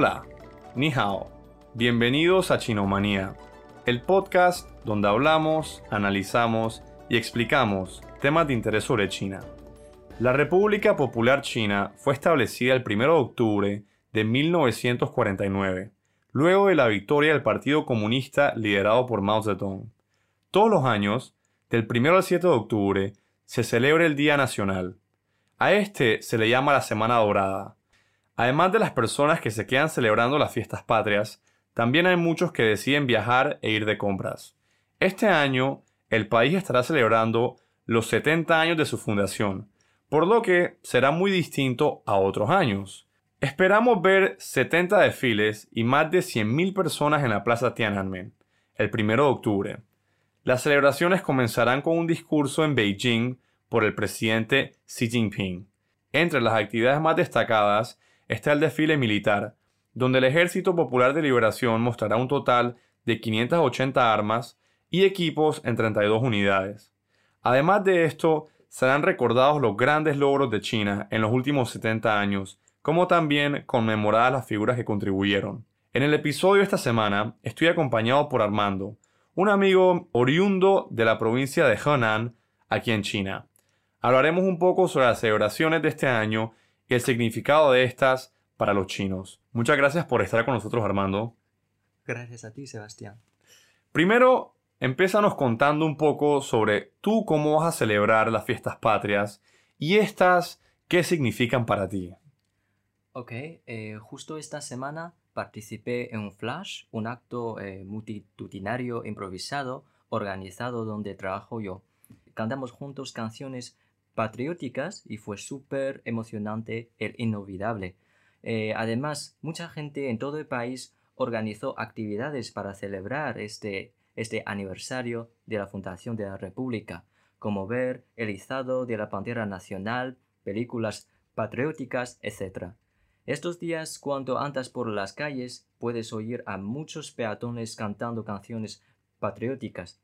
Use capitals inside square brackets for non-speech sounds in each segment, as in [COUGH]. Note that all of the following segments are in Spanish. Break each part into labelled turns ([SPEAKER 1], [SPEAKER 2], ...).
[SPEAKER 1] Hola, ni hao. Bienvenidos a Chinomanía, el podcast donde hablamos, analizamos y explicamos temas de interés sobre China. La República Popular China fue establecida el 1 de octubre de 1949, luego de la victoria del Partido Comunista liderado por Mao Zedong. Todos los años, del 1 al 7 de octubre, se celebra el Día Nacional. A este se le llama la Semana Dorada. Además de las personas que se quedan celebrando las fiestas patrias, también hay muchos que deciden viajar e ir de compras. Este año, el país estará celebrando los 70 años de su fundación, por lo que será muy distinto a otros años. Esperamos ver 70 desfiles y más de 100.000 personas en la Plaza Tiananmen, el 1 de octubre. Las celebraciones comenzarán con un discurso en Beijing por el presidente Xi Jinping. Entre las actividades más destacadas está el desfile militar, donde el Ejército Popular de Liberación mostrará un total de 580 armas y equipos en 32 unidades. Además de esto, serán recordados los grandes logros de China en los últimos 70 años, como también conmemoradas las figuras que contribuyeron. En el episodio esta semana estoy acompañado por Armando, un amigo oriundo de la provincia de Henan, aquí en China. Hablaremos un poco sobre las celebraciones de este año y el significado de estas para los chinos. Muchas gracias por estar con nosotros, Armando.
[SPEAKER 2] Gracias a ti, Sebastián.
[SPEAKER 1] Primero, empézanos contando un poco sobre tú cómo vas a celebrar las fiestas patrias y estas, ¿qué significan para ti?
[SPEAKER 2] Ok, eh, justo esta semana participé en un flash, un acto eh, multitudinario improvisado organizado donde trabajo yo. Cantamos juntos canciones patrióticas y fue súper emocionante e inolvidable. Eh, además, mucha gente en todo el país organizó actividades para celebrar este, este aniversario de la fundación de la República, como ver el izado de la bandera nacional, películas patrióticas, etc. Estos días, cuando andas por las calles, puedes oír a muchos peatones cantando canciones patrióticas.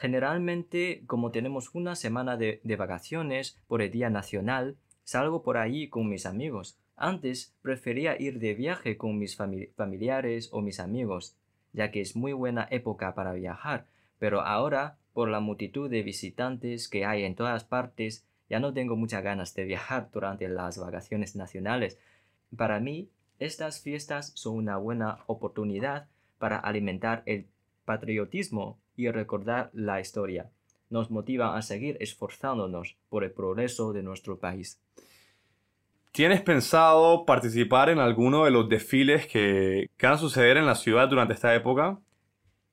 [SPEAKER 2] Generalmente, como tenemos una semana de, vacaciones por el Día Nacional, salgo por ahí con mis amigos. Antes prefería ir de viaje con mis familiares o mis amigos, ya que es muy buena época para viajar, pero ahora, por la multitud de visitantes que hay en todas partes, ya no tengo muchas ganas de viajar durante las vacaciones nacionales. Para mí, estas fiestas son una buena oportunidad para alimentar el patriotismo y recordar la historia. Nos motiva a seguir esforzándonos por el progreso de nuestro país.
[SPEAKER 1] ¿Tienes pensado participar en alguno de los desfiles que, van a suceder en la ciudad durante esta época?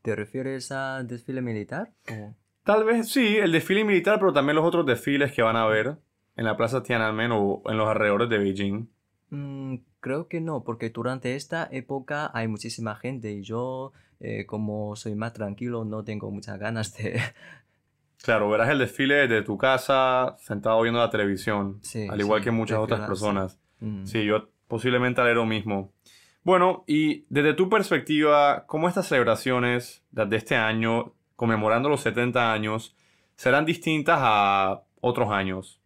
[SPEAKER 2] ¿Te refieres al desfile militar?
[SPEAKER 1] Tal vez sí, el desfile militar, pero también los otros desfiles que van a haber en la Plaza Tiananmen o en los alrededores de Beijing.
[SPEAKER 2] Mm, creo que no, porque durante esta época hay muchísima gente y yo eh, como soy más tranquilo, no tengo muchas ganas de...
[SPEAKER 1] Claro, verás el desfile de tu casa sentado viendo la televisión, al igual que muchas otras personas. Sí, yo posiblemente haré lo mismo. Bueno, y desde tu perspectiva, ¿cómo estas celebraciones de este año, conmemorando los 70 años, serán distintas a otros años?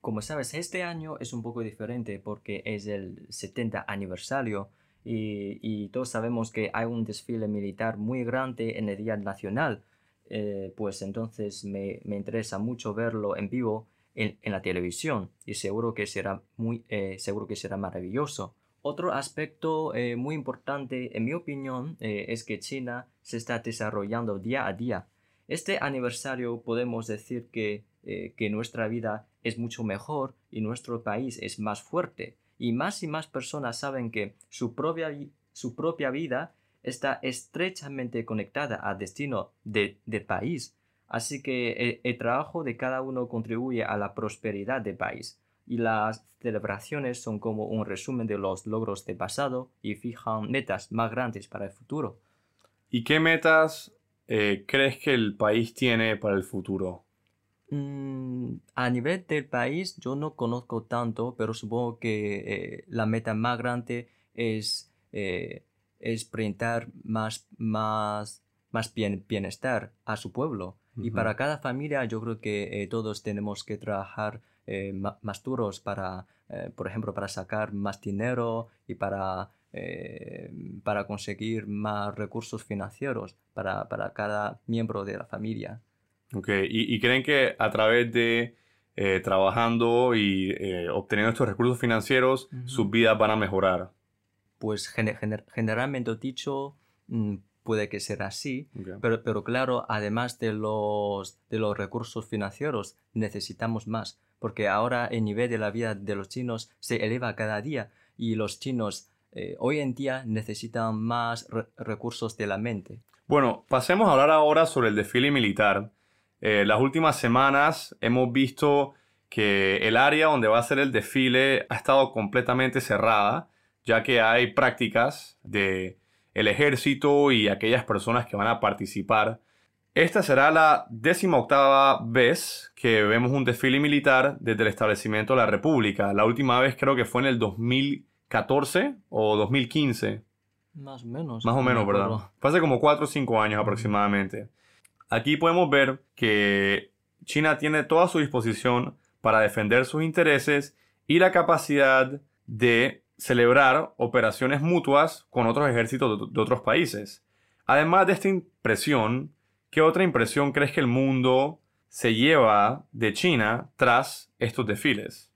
[SPEAKER 2] Como sabes, este año es un poco diferente porque es el 70 aniversario y, todos sabemos que hay un desfile militar muy grande en el Día Nacional, eh, pues entonces me, interesa mucho verlo en vivo en, la televisión y seguro que será, muy, eh, seguro que será maravilloso. Otro aspecto eh, muy importante, en mi opinión, es que China se está desarrollando día a día. Este aniversario podemos decir que, que nuestra vida es mucho mejor y nuestro país es más fuerte y más y más personas saben que su propia, su propia vida está estrechamente conectada al destino del país. Así que el, trabajo de cada uno contribuye a la prosperidad del país y las celebraciones son como un resumen de los logros del pasado y fijan metas más grandes para el futuro.
[SPEAKER 1] ¿Y qué metas eh, crees que el país tiene para el futuro?
[SPEAKER 2] Mm, a nivel del país yo no conozco tanto, pero supongo que eh, la meta más grande es, eh, es brindar más, más, más bien, bienestar a su pueblo. Y para cada familia yo creo que eh, todos tenemos que trabajar más duros para, por ejemplo, para sacar más dinero y para eh, para conseguir más recursos financieros para, para, cada miembro de la familia.
[SPEAKER 1] Ok, ¿y, creen que a través de eh, trabajando y eh, obteniendo estos recursos financieros, sus vidas van a mejorar?
[SPEAKER 2] Pues generalmente dicho, mm, puede que sea así, pero, pero claro, además de los, de los recursos financieros, necesitamos más, porque ahora el nivel de la vida de los chinos se eleva cada día y los chinos eh, hoy en día necesitan más recursos de la mente.
[SPEAKER 1] Bueno, pasemos a hablar ahora sobre el desfile militar. Eh, las últimas semanas hemos visto que el área donde va a ser el desfile ha estado completamente cerrada, ya que hay prácticas de el ejército y aquellas personas que van a participar. Esta será la décima octava vez que vemos un desfile militar desde el establecimiento de la República. La última vez creo que fue en el 2014 o 2015.
[SPEAKER 2] Más o menos.
[SPEAKER 1] Más o menos, ¿verdad? Fue hace como 4 o 5 años aproximadamente. Aquí podemos ver que China tiene toda su disposición para defender sus intereses y la capacidad de celebrar operaciones mutuas con otros ejércitos de, otros países. Además de esta impresión, ¿qué otra impresión crees que el mundo se lleva de China tras estos desfiles?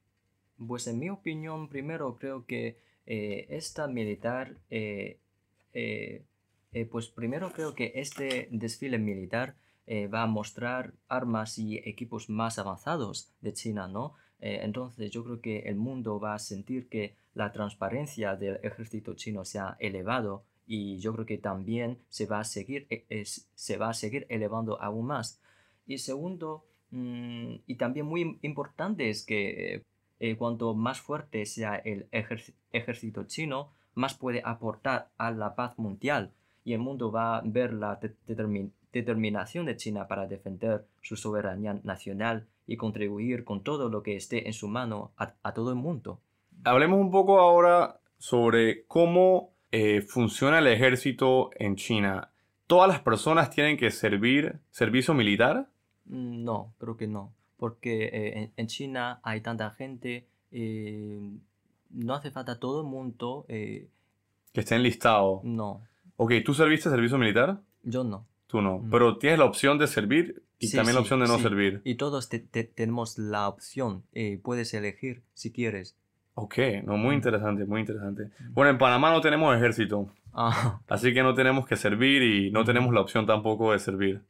[SPEAKER 2] Pues en mi opinión, primero creo que eh, esta militar, eh, eh, pues primero creo que este desfile militar va a mostrar armas y equipos más avanzados de China, ¿no? entonces yo creo que el mundo va a sentir que la transparencia del ejército chino se ha elevado y yo creo que también se va a seguir, se va a seguir elevando aún más. Y segundo, mm, y también muy importante es que eh, cuanto más fuerte sea el ejército chino, más puede aportar a la paz mundial y el mundo va a ver la determinación de China para defender su soberanía nacional y contribuir con todo lo que esté en su mano a todo el mundo
[SPEAKER 1] hablemos un poco ahora sobre cómo eh, funciona el ejército en China. ¿Todas las personas tienen que servir servicio militar?
[SPEAKER 2] Mm, no, creo que no. Porque eh, en, China hay tanta gente, eh, no hace falta todo el mundo. que
[SPEAKER 1] esté enlistado.
[SPEAKER 2] No.
[SPEAKER 1] Ok, ¿tú serviste servicio militar?
[SPEAKER 2] Yo no.
[SPEAKER 1] Tú no. Mm. Pero tienes la opción de servir y también la opción de no servir.
[SPEAKER 2] Y todos tenemos la opción. puedes elegir si quieres.
[SPEAKER 1] Ok, no, muy interesante, muy interesante. Bueno, en Panamá no tenemos ejército. Ah. [LAUGHS] Así que no tenemos que servir y no tenemos la opción tampoco de servir.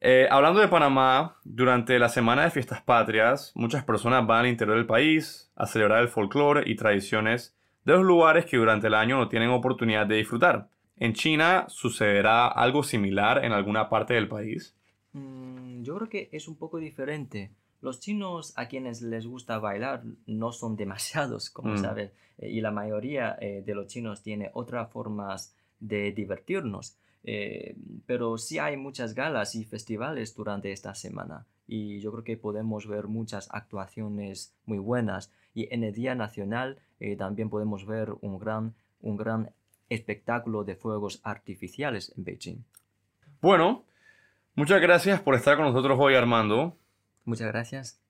[SPEAKER 1] Eh, hablando de Panamá, durante la semana de fiestas patrias, muchas personas van al interior del país a celebrar el folclore y tradiciones de los lugares que durante el año no tienen oportunidad de disfrutar. ¿En China sucederá algo similar en alguna parte del país?
[SPEAKER 2] Mm, yo creo que es un poco diferente. Los chinos a quienes les gusta bailar no son demasiados, [LAUGHS] como mm. sabes, eh, y la mayoría eh, de los chinos tiene otras formas de divertirnos. Eh, pero sí hay muchas galas y festivales durante esta semana y yo creo que podemos ver muchas actuaciones muy buenas y en el Día Nacional también podemos ver un gran, un gran espectáculo de fuegos artificiales en Beijing.
[SPEAKER 1] Bueno, muchas gracias por estar con nosotros hoy Armando.
[SPEAKER 2] Muchas gracias.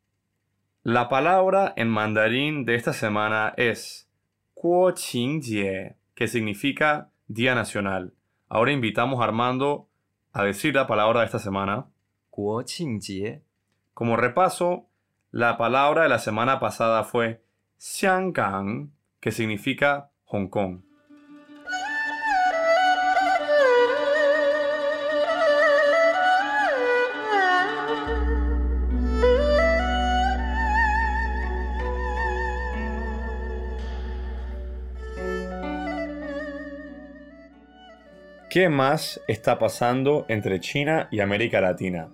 [SPEAKER 1] La palabra en mandarín de esta semana es Qingjie, que significa Día Nacional. Ahora invitamos a Armando a decir la palabra de esta semana.
[SPEAKER 2] Qingjie.
[SPEAKER 1] Como repaso, la palabra de la semana pasada fue Xianggang, que significa Hong Kong. ¿Qué más está pasando entre China y América Latina?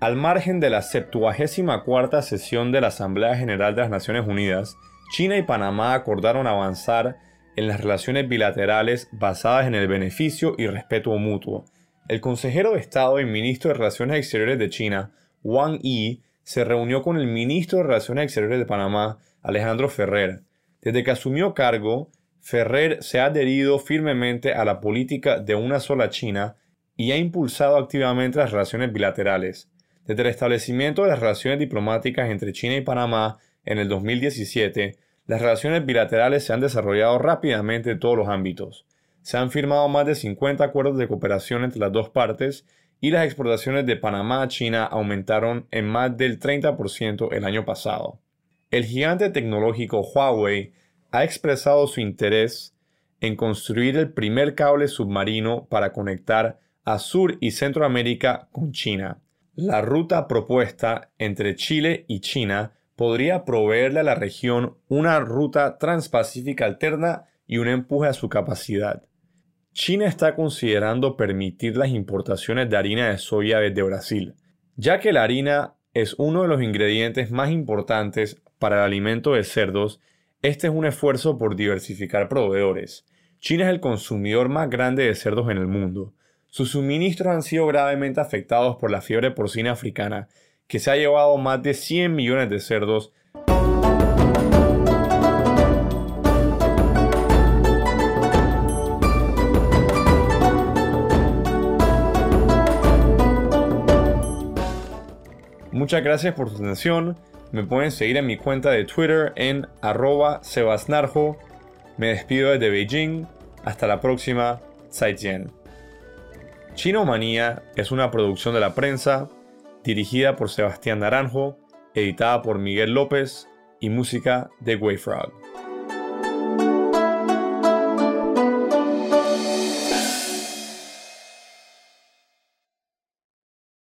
[SPEAKER 1] Al margen de la 74 sesión de la Asamblea General de las Naciones Unidas, China y Panamá acordaron avanzar en las relaciones bilaterales basadas en el beneficio y respeto mutuo. El consejero de Estado y ministro de Relaciones Exteriores de China, Wang Yi, se reunió con el ministro de Relaciones Exteriores de Panamá, Alejandro Ferrer. Desde que asumió cargo, Ferrer se ha adherido firmemente a la política de una sola China y ha impulsado activamente las relaciones bilaterales. Desde el establecimiento de las relaciones diplomáticas entre China y Panamá en el 2017, las relaciones bilaterales se han desarrollado rápidamente en todos los ámbitos. Se han firmado más de 50 acuerdos de cooperación entre las dos partes y las exportaciones de Panamá a China aumentaron en más del 30% el año pasado. El gigante tecnológico Huawei ha expresado su interés en construir el primer cable submarino para conectar a Sur y Centroamérica con China. La ruta propuesta entre Chile y China podría proveerle a la región una ruta transpacífica alterna y un empuje a su capacidad. China está considerando permitir las importaciones de harina de soya desde Brasil, ya que la harina es uno de los ingredientes más importantes para el alimento de cerdos. Este es un esfuerzo por diversificar proveedores. China es el consumidor más grande de cerdos en el mundo. Sus suministros han sido gravemente afectados por la fiebre porcina africana, que se ha llevado más de 100 millones de cerdos Muchas gracias por su atención. Me pueden seguir en mi cuenta de Twitter en arroba sebasnarjo. Me despido desde Beijing. Hasta la próxima. Zaijian. Chino Manía es una producción de la prensa dirigida por Sebastián Naranjo, editada por Miguel López y música de Wayfrog.